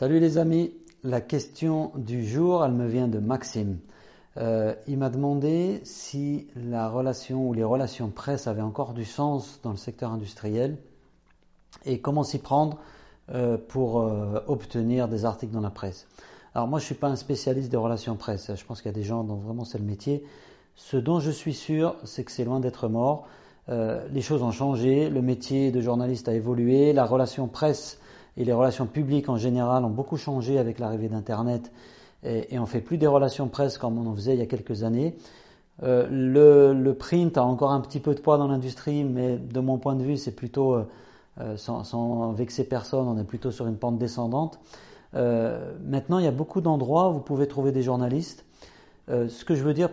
Salut les amis, la question du jour, elle me vient de Maxime. Euh, il m'a demandé si la relation ou les relations presse avaient encore du sens dans le secteur industriel et comment s'y prendre euh, pour euh, obtenir des articles dans la presse. Alors moi je ne suis pas un spécialiste des relations presse, je pense qu'il y a des gens dont vraiment c'est le métier. Ce dont je suis sûr, c'est que c'est loin d'être mort. les choses ont changé, le métier de journaliste a évolué, la relation presse et les relations publiques en général ont beaucoup changé avec l'arrivée d'Internet et, on fait plus des relations presse comme on en faisait il y a quelques années. Euh, le, print a encore un petit peu de poids dans l'industrie, mais de mon point de vue, c'est plutôt, euh, euh, sans, vexer personne, on est plutôt sur une pente descendante. maintenant, il y a beaucoup d'endroits où vous pouvez trouver des journalistes. ce que je veux dire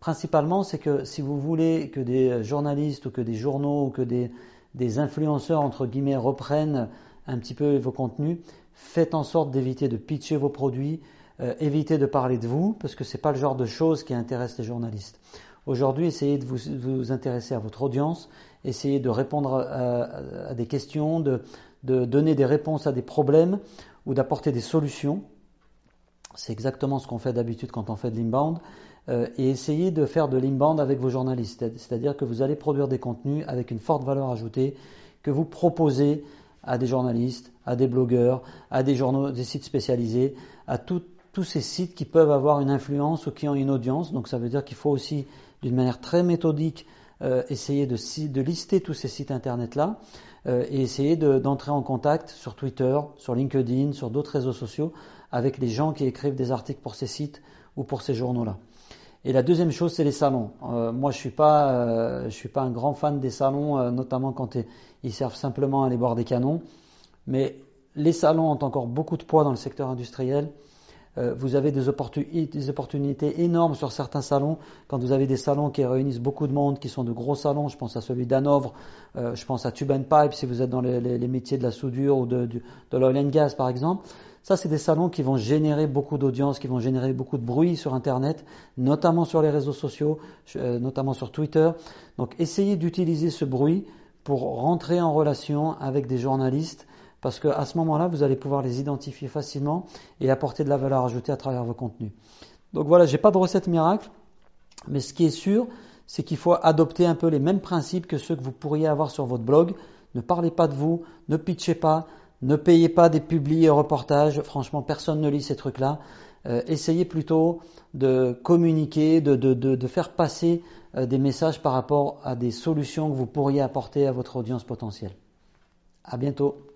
principalement, c'est que si vous voulez que des journalistes ou que des journaux ou que des, des influenceurs, entre guillemets, reprennent un petit peu vos contenus. Faites en sorte d'éviter de pitcher vos produits, euh, évitez de parler de vous, parce que ce n'est pas le genre de choses qui intéressent les journalistes. Aujourd'hui, essayez de vous, intéresser à votre audience, essayez de répondre à, des questions, de, donner des réponses à des problèmes ou d'apporter des solutions. C'est exactement ce qu'on fait d'habitude quand on fait de l'inbound. Euh, et essayez de faire de l'inbound avec vos journalistes. C'est-à-dire que vous allez produire des contenus avec une forte valeur ajoutée que vous proposez à des journalistes, à des blogueurs, à des journaux, des sites spécialisés, à tous ces sites qui peuvent avoir une influence ou qui ont une audience. Donc ça veut dire qu'il faut aussi, d'une manière très méthodique, euh, essayer de, lister tous ces sites internet-là euh, et essayer d'entrer en contact sur Twitter, sur LinkedIn, sur d'autres réseaux sociaux avec les gens qui écrivent des articles pour ces sites ou pour ces journaux-là. Et la deuxième chose, c'est les salons. Euh, moi, je suis pas, euh, suis pas un grand fan des salons, euh, notamment quand ils servent simplement à aller boire des canons. Mais les salons ont encore beaucoup de poids dans le secteur industriel. Vous avez des, opportunités énormes sur certains salons. Quand vous avez des salons qui réunissent beaucoup de monde, qui sont de gros salons, je pense à celui d'Hanovre, je pense à Tube Pipe si vous êtes dans les, métiers de la soudure ou de, de, de l'oil and gas par exemple. Ça, c'est des salons qui vont générer beaucoup d'audience, qui vont générer beaucoup de bruit sur Internet, notamment sur les réseaux sociaux, euh, notamment sur Twitter. Donc, essayez d'utiliser ce bruit pour rentrer en relation avec des journalistes, parce qu'à ce moment-là, vous allez pouvoir les identifier facilement et apporter de la valeur ajoutée à travers vos contenus. Donc voilà, j'ai pas de recette miracle, mais ce qui est sûr, c'est qu'il faut adopter un peu les mêmes principes que ceux que vous pourriez avoir sur votre blog. Ne parlez pas de vous, ne pitchez pas, ne payez pas des publis et reportages. Franchement, personne ne lit ces trucs-là. Euh, essayez plutôt de communiquer, de, faire passer euh, des messages par rapport à des solutions que vous pourriez apporter à votre audience potentielle. À bientôt.